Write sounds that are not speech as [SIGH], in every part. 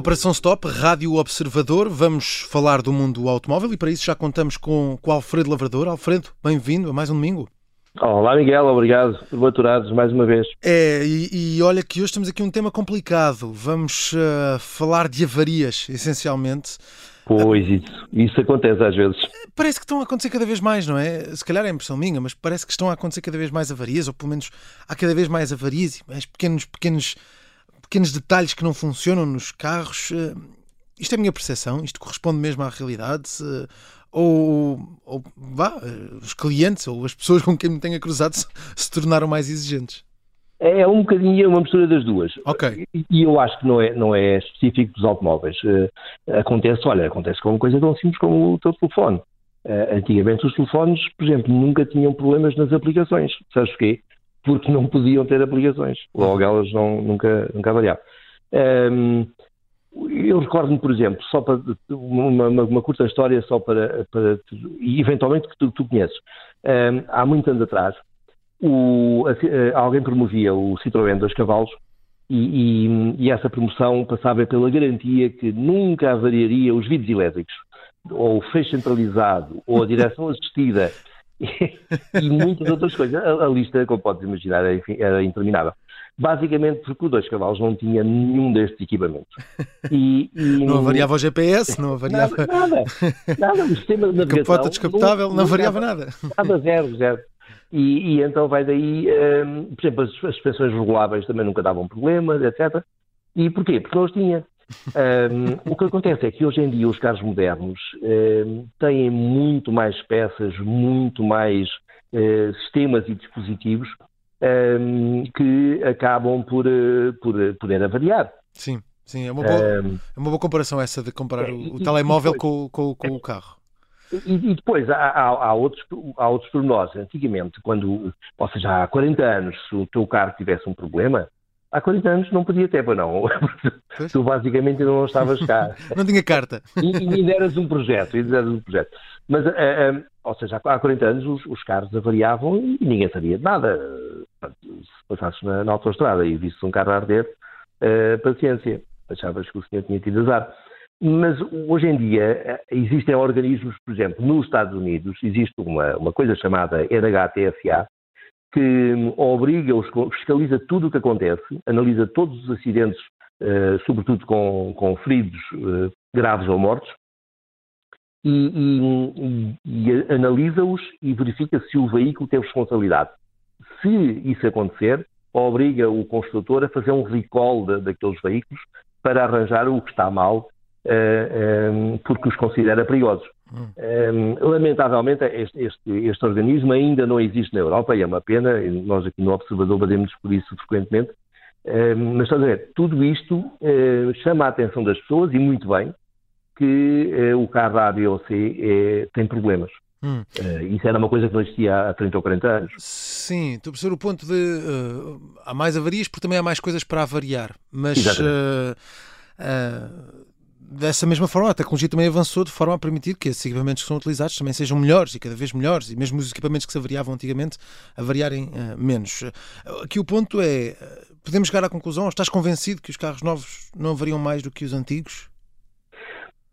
Operação Stop, Rádio Observador. Vamos falar do mundo automóvel e para isso já contamos com, com Alfredo Lavrador. Alfredo, bem-vindo a mais um domingo. Olá, Miguel, obrigado por maturados mais uma vez. É, e, e, olha que hoje temos aqui um tema complicado. Vamos uh, falar de avarias, essencialmente. Pois, isso, isso acontece às vezes. Parece que estão a acontecer cada vez mais, não é? Se calhar é impressão minha, mas parece que estão a acontecer cada vez mais avarias, ou pelo menos há cada vez mais avarias e mais pequenos, pequenos pequenos detalhes que não funcionam nos carros. Eh, isto é a minha percepção, isto corresponde mesmo à realidade. Ou, ou vá, eh, os clientes ou as pessoas com quem me tenha cruzado [LAUGHS] se, se tornaram mais exigentes. É um bocadinho uma mistura das duas. Ok. E eu acho que não é, não é específico dos automóveis. Uh, acontece, olha, acontece com uma coisa tão simples como o teu telefone. Antigamente os telefones, por exemplo, nunca tinham problemas nas aplicações. Sabes porquê? Porque não podiam ter aplicações. Logo elas não, nunca, nunca avaliavam. Um, eu recordo-me, por exemplo, só para uma, uma, uma, curta história, só para, para e eventualmente que tu, tu conheces. Um, há muitos anos atrás, o, a, alguém promovia o Citroën 2 cavalos e, e, e, essa promoção passava pela garantia que nunca avariaria os vidros elétricos, ou o fecho centralizado, ou a direção assistida, [LAUGHS] e muitas outras coisas. A, a, lista, como podes imaginar, era, era interminável. Basicamente porque o dois cavalos não tinha nenhum destes equipamentos. E, e... [LAUGHS] Não avariava o GPS, não avariava. Nada, nada. nada. O sistema de [LAUGHS] navegação. Capota descapotável, não, não, variava nada. Nada, zero, zero. E, e então vai daí, um, por exemplo, as, as suspensões reguláveis também nunca davam problemas, etc. E porquê? Porque não os tinha. Um, o que acontece é que hoje em dia os carros modernos um, têm muito mais peças, muito mais uh, sistemas e dispositivos um, que acabam por, uh, por uh, poder avariar. Sim, sim, é uma boa, é uma boa comparação essa de comparar o, o telemóvel depois, com, com, com, o carro. E, e depois há, há, há, outros, há outros pormenores. Antigamente, quando, ou seja, há 40 anos, se o teu carro tivesse um problema, há 40 anos não podia ter, para não. [LAUGHS] tu basicamente ainda não estavas cá. [LAUGHS] não tinha carta. E, e ainda eras um projeto, ainda eras um projeto. Mas, uh, ou seja, há 40 anos os, os, carros avariavam e ninguém sabia de nada. Se passasses na, na autostrada e visses um carro a arder, uh, paciência. Achavas que o senhor tinha tido azar. Mas hoje em dia existem organismos, por exemplo, nos Estados Unidos, existe uma, uma coisa chamada NHTSA, que obriga, fiscaliza tudo o que acontece, analisa todos os acidentes, uh, sobretudo com, com feridos uh, graves ou mortos, e, e, e analisa-os e verifica se o veículo tem responsabilidade. Se isso acontecer, obriga o construtor a fazer um recall daqueles veículos para arranjar o que está mal, porque os considera perigosos. Um, lamentavelmente, este, este, este, organismo ainda não existe na Europa e é uma pena, nós aqui no Observador batemos por isso frequentemente, mas estás a ver, tudo isto uh, chama a atenção das pessoas e muito bem que uh, o carro A, B ou C uh, tem problemas. Hum. Uh, isso era uma coisa que não existia há 30 ou 40 anos. Sim, estou a perceber o ponto de uh, há mais avarias porque também há mais coisas para avariar, mas uh, dessa mesma forma, a tecnologia também avançou de forma a permitir que esses equipamentos que são utilizados também sejam melhores e cada vez melhores, e mesmo os equipamentos que se avariavam antigamente a variarem uh, menos. Aqui o ponto é: eh, podemos chegar à conclusão, estás convencido que os carros novos não avariam mais do que os antigos?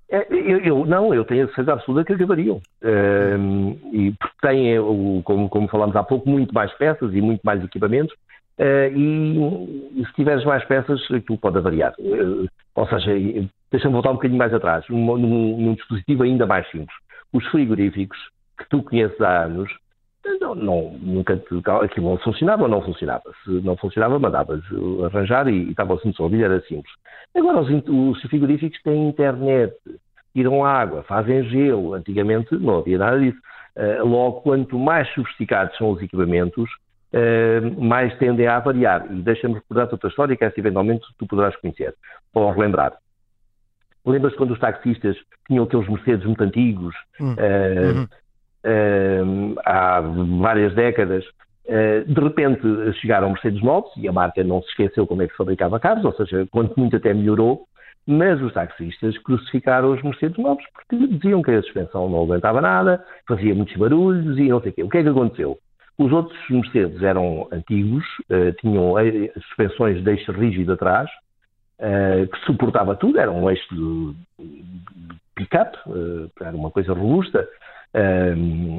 É, eu, eu, não, eu tenho a certeza absoluta que avariam. Uh, e porque têm, como, como falámos há pouco, muito mais peças e muito mais equipamentos Uh, e, e, se tiveres mais peças, aquilo pode variar. Uh, ou seja, deixa-me voltar um bocadinho mais atrás, num, num, num, dispositivo ainda mais simples. Os frigoríficos, que tu conheces há anos, não, não, nunca aquilo funcionava ou não funcionava. Se não funcionava, mandavas arranjar e, estava assim resolvido, era simples. Agora, os, os frigoríficos têm internet, tiram água, fazem gelo. Antigamente não havia nada disso. Uh, logo, quanto mais sofisticados são os equipamentos, uh, mais tendem a variar. E deixa-me recordar outra história que eventualmente tu poderás conhecer ou relembrar. Lembras quando os taxistas tinham aqueles Mercedes muito antigos, hum. uh, uhum. uh, há várias décadas, uh, de repente chegaram Mercedes novos e a marca não se esqueceu como é que se fabricava carros, ou seja, quanto muito até melhorou, mas os taxistas crucificaram os Mercedes novos porque diziam que a suspensão não aguentava nada, fazia muitos barulhos e não sei o quê. O que é que aconteceu? Os outros Mercedes eram antigos, uh, tinham suspensões de eixo rígido atrás, que suportava tudo, era um eixo de, pick-up, era uma coisa robusta,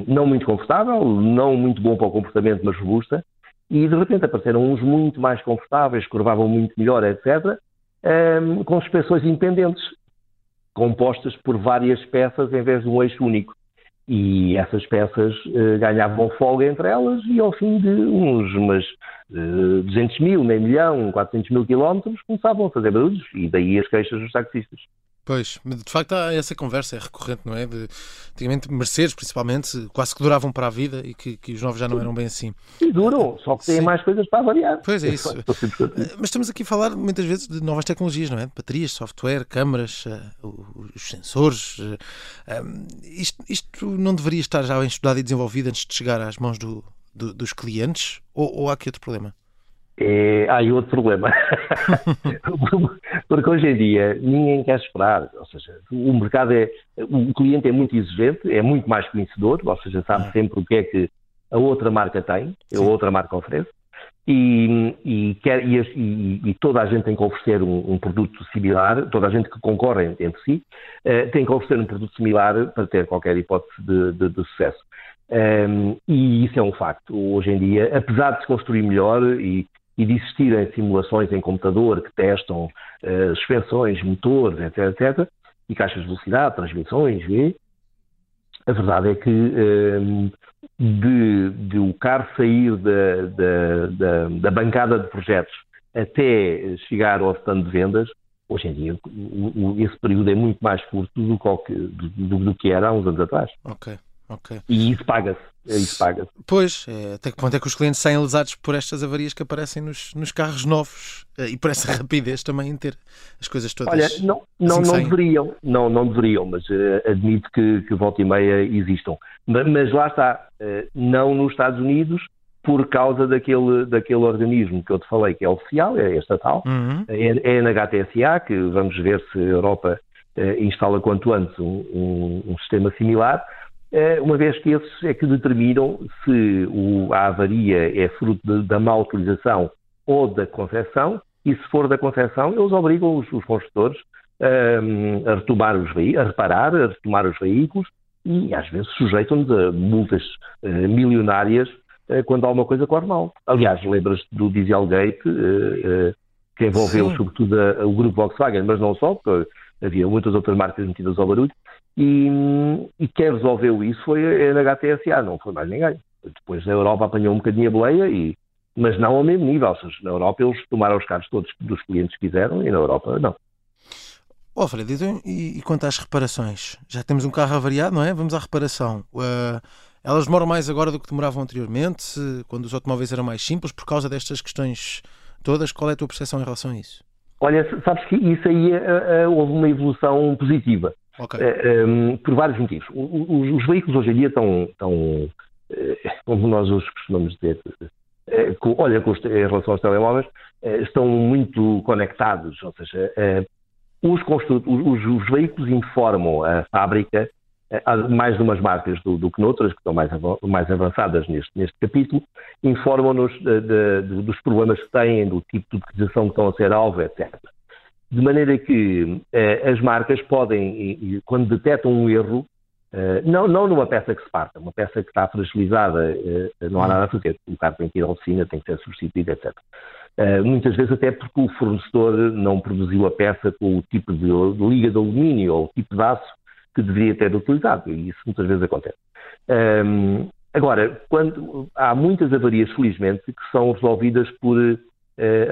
não muito confortável, não muito bom para o comportamento, mas robusta, e de repente apareceram uns muito mais confortáveis, curvavam muito melhor, etc., com suspensões independentes, compostas por várias peças em vez de um eixo único. E essas peças uh, ganhavam folga entre elas e ao fim de uns umas, uh, 200 mil, meio milhão, 400 mil quilómetros começavam a fazer barulhos e daí as queixas dos taxistas. Pois, de facto há essa conversa, é recorrente, não é? De, antigamente Mercedes, principalmente, quase que duravam para a vida e que, que os novos já não eram bem assim. E duram, só que têm Sim. mais coisas para variar. Pois é isso. Eh, mas estamos aqui a falar muitas vezes de novas tecnologias, não é? Baterias, software, câmaras, uh, os sensores. Um, isto, isto, não deveria estar já bem estudado e desenvolvido antes de chegar às mãos do, do, dos clientes? Ou, ou há aqui outro problema? É, há aí outro problema. [LAUGHS] Porque hoje em dia ninguém quer esperar. Ou seja, o mercado é. O cliente é muito exigente, é muito mais conhecedor, ou seja, sabe ah. sempre o que é que a outra marca tem, a outra marca oferece. E, e, quer, e, e, toda a gente tem que oferecer um, um, produto similar, toda a gente que concorre entre si uh, tem que oferecer um produto similar para ter qualquer hipótese de, de, de sucesso. Um, ehm, e isso é um facto. Hoje em dia, apesar de se construir melhor e, e de existirem simulações em computador que testam uh, suspensões, motores, etc, etc, e caixas de velocidade, transmissões, e a verdade é que uh, de, de, o carro sair da, da, da, da, bancada de projetos até chegar ao stand de vendas, hoje em dia o, o, esse período é muito mais curto do que, do, do que era há uns anos atrás. Ok. Okay. E isso paga-se. É isso paga. Pois, é, até que ponto é que os clientes saem lesados por estas avarias que aparecem nos, nos carros novos eh, e por essa [LAUGHS] rapidez também em ter as coisas todas. Olha, não, não, assim não deveriam, não, não deveriam, mas uh, admito que, que volta e meia existam. Mas, mas lá está, uh, não nos Estados Unidos, por causa daquele, daquele organismo que eu te falei, que é oficial, é estatal, uhum. é, é a NHTSA, que vamos ver se a Europa uh, instala quanto antes um, um, um sistema similar uma vez que esses é que determinam se a avaria é fruto da má utilização ou da concepção, e se for da concepção, eles obrigam os, os construtores um, a retomar os a reparar, a retomar os veículos e às vezes sujeitam-nos a multas uh, milionárias uh, quando alguma coisa corre mal. Aliás, lembras-te do Dieselgate, uh, que envolveu Sim. sobretudo a, o grupo Volkswagen, mas não só, porque havia muitas outras marcas metidas ao barulho, e, e quem resolveu isso foi a NHTSA, não foi mais ninguém. Depois a Europa apanhou um bocadinho a boleia, e, mas não ao mesmo nível. Ou seja, na Europa eles tomaram os carros todos dos clientes que quiseram e na Europa não. Oh, Fred, então, e, e quanto às reparações? Já temos um carro avariado, não é? Vamos à reparação. Uh, elas demoram mais agora do que demoravam anteriormente, quando os automóveis eram mais simples, por causa destas questões todas. Qual é a tua percepção em relação a isso? Olha, sabes que isso aí uh, uh, houve uma evolução positiva. Okay. Um, por vários motivos. Os, os, veículos hoje em dia estão, estão uh, como nós hoje costumamos dizer, uh, com, olha, com os, em relação aos telemóveis, estão muito conectados, ou seja, os, os, os, veículos informam a fábrica, mais de umas marcas do, do, que noutras, que estão mais, mais avançadas neste, neste capítulo, informam-nos dos problemas que têm, do tipo de utilização que estão a ser alvo, etc. De maneira que eh, as marcas podem, e, quando detectam um erro, eh, não, não numa peça que se parta, uma peça que está fragilizada, eh, não há nada a fazer. O carro tem que ir à oficina, tem que ser substituído, etc. Muitas vezes até porque o fornecedor não produziu a peça com o tipo de liga de alumínio ou o tipo de aço que deveria ter utilizado, e isso muitas vezes acontece. Um, agora, quando, há muitas avarias, felizmente, que são resolvidas por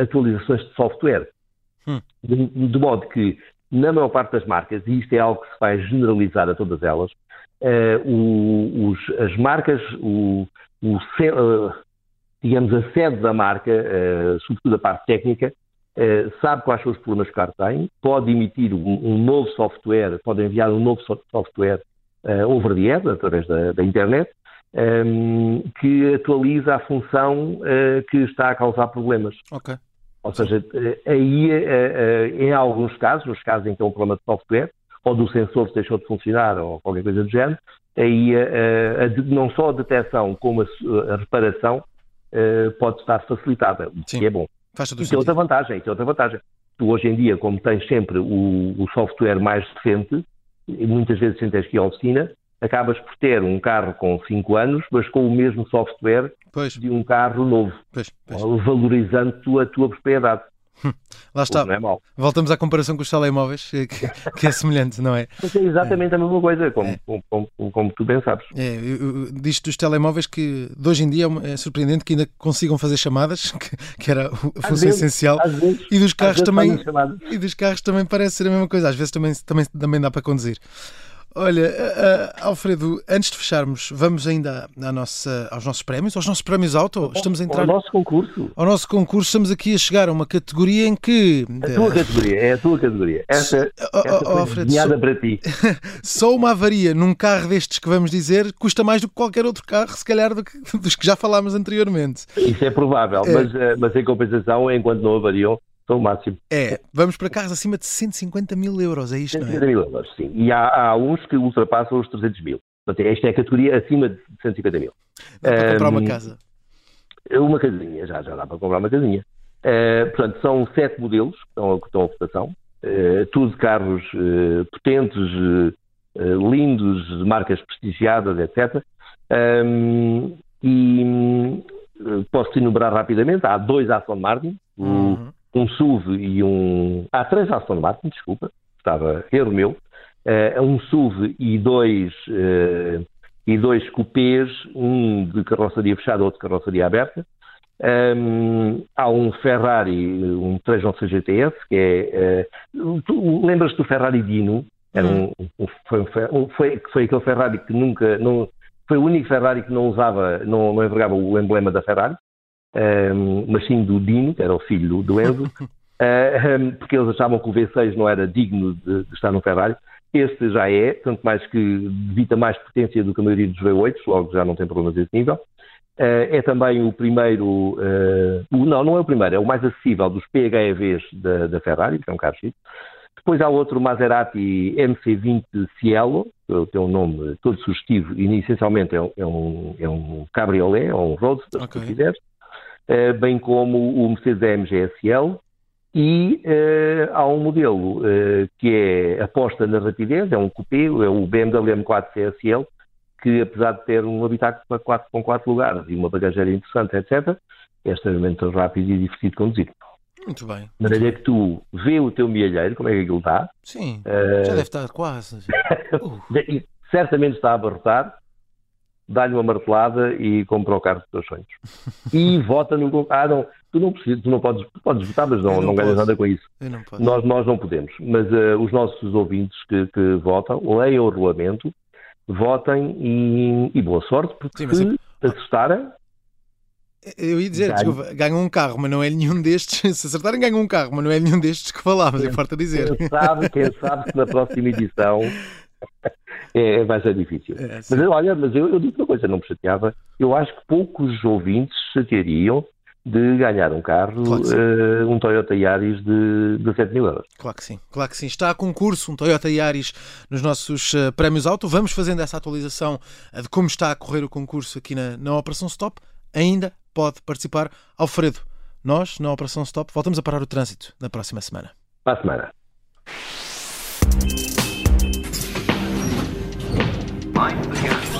atualizações de software. Hum. De, de, modo que, na maior parte das marcas, e isto é algo que se vai generalizar a todas elas, uh, o, os, as marcas, o, o uh, digamos, a sede da marca, uh, sobretudo a parte técnica, sabe quais são os problemas que o carro tem, pode emitir um, um novo software, pode enviar um novo software over the air, através da, da internet, um, que atualiza a função que está a causar problemas. Ok. Ou seja, eh, aí, eh, eh, em alguns casos, nos casos em que é um problema de software, ou do sensor deixou de funcionar, ou qualquer coisa do género, aí não só a detecção como a, reparação pode estar facilitada, o que é bom. Faz todo e tem outra vantagem, tem outra vantagem. tu hoje em dia, como tens sempre o, o software mais recente, muitas vezes sem teres que ir à oficina, acabas por ter um carro com 5 anos, mas com o mesmo software Pois, de um carro novo, pois, pois. valorizando tu a tua propriedade. Lá O está. é. Voltamos à comparação com os telemóveis, [LAUGHS] que, que é semelhante, não é? Mas é exatamente a mesma coisa, como, como, como, como tu bem sabes. É, disto dos telemóveis que de hoje em dia é é surpreendente que ainda consigam fazer chamadas, [LAUGHS] que, que era a função essencial. Vezes, E dos carros também. E dos carros também parece ser a mesma coisa. Às vezes também, também, também dá para conduzir. Olha, ah, Alfredo, antes de fecharmos, vamos ainda à nossa, aos nossos prémios, aos nossos prémios auto. Estamos a entrar O nosso concurso, ao nosso concurso, estamos aqui a chegar a uma categoria em que a tua categoria, é a tua categoria. Essa, Oh, oh, essa oh, Alfredo, para ti. [LAUGHS] só uma avaria num carro destes que vamos dizer custa mais do que qualquer outro carro, se calhar do que, [LAUGHS] dos que já falámos anteriormente. Isso é provável, É. Mas, eh, mas em compensação, enquanto não avariam, são o máximo. É, vamos para carros acima de 150 mil euros, é isto, não 150 é? mil euros, sim. E há, há uns que ultrapassam os 300 mil. Portanto, esta é a categoria acima de 150 mil. Dá para comprar uma casa. Uma casinha, já, já dá para comprar uma casinha. Eh, portanto, são sete modelos que estão, que estão a votação. Eh, tudo carros eh, potentes, lindos, de marcas prestigiadas, etc. Ahm, e posso enumerar rapidamente. Há dois Aston Martin, um, Uhum. Um SUV e um... Há três Aston Martin, desculpa, estava erro meu. Eh, um SUV e dois, eh, e dois cupês, um de carroceria fechada, outro de carroceria aberta. Hum, há um Ferrari, um 311 GTS, que é. eh, tu lembras do Ferrari Dino? Era um, um- foi, um Fer- um- foi, foi aquele Ferrari que nunca. Não, foi o único Ferrari que não usava, não, não envergava o emblema da Ferrari, hum, mas sim do Dino, que era o filho do, Enzo, [LAUGHS] porque eles achavam que o V6 não era digno de, de estar no Ferrari. Este já é, tanto mais que debita mais potência do que a maioria dos V8, logo já não tem problemas desse nível. Eh, é também o primeiro, o- não, não é o primeiro, é o mais acessível dos PHEVs da, da Ferrari, que é um carro chique. Depois há outro Maserati MC20 Cielo, que tem um nome todo sugestivo e essencialmente é um, é um, é um cabriolé, ou um roadster, Ok. se quiseres, bem como o Mercedes AMG SL, e eh, há um modelo eh, que é aposta na rapidez, é um coupé, é o BMW M4 CSL, que apesar de ter um habitáculo com quatro lugares e uma bagageira interessante, etc., é extremamente rápido e divertido de conduzir. Muito bem. De maneira que tu vê o teu mielheiro, como é que aquilo está, Sim, eh, já deve estar quase. [LAUGHS] Uh, certamente está a abarrotar, dá-lhe uma martelada e compra o carro dos teus sonhos. E vota no... Ah, não, tu não precisas, tu não podes, podes votar, mas não, não não ganhas nada com isso. eu não posso. Nós, nós não podemos, mas eh, os nossos ouvintes que, que votam, leiam o regulamento, votem e, e boa sorte, porque Sim, mas se acertarem, Eu ia dizer, Ganho. desculpa, ganham um carro, mas não é nenhum destes. [LAUGHS] Se acertarem, ganham um carro, mas não é nenhum destes que falámos, importa dizer. quem sabe, quem sabe que na [LAUGHS] próxima edição é, vai ser difícil. É. Mas olha, mas eu, eu digo uma coisa, não me chateava. Eu acho que poucos ouvintes se chateariam de ganhar um carro, Claro eh, um Toyota Yaris de 17 mil euros. Claro que sim, claro que sim. Está a concurso um Toyota Yaris nos nossos eh, prémios auto. Vamos fazendo essa atualização eh, de como está a correr o concurso aqui na, na Operação Stop. Ainda pode participar. Alfredo, nós, na Operação Stop, voltamos a parar o trânsito na próxima semana. Para a semana. Yeah.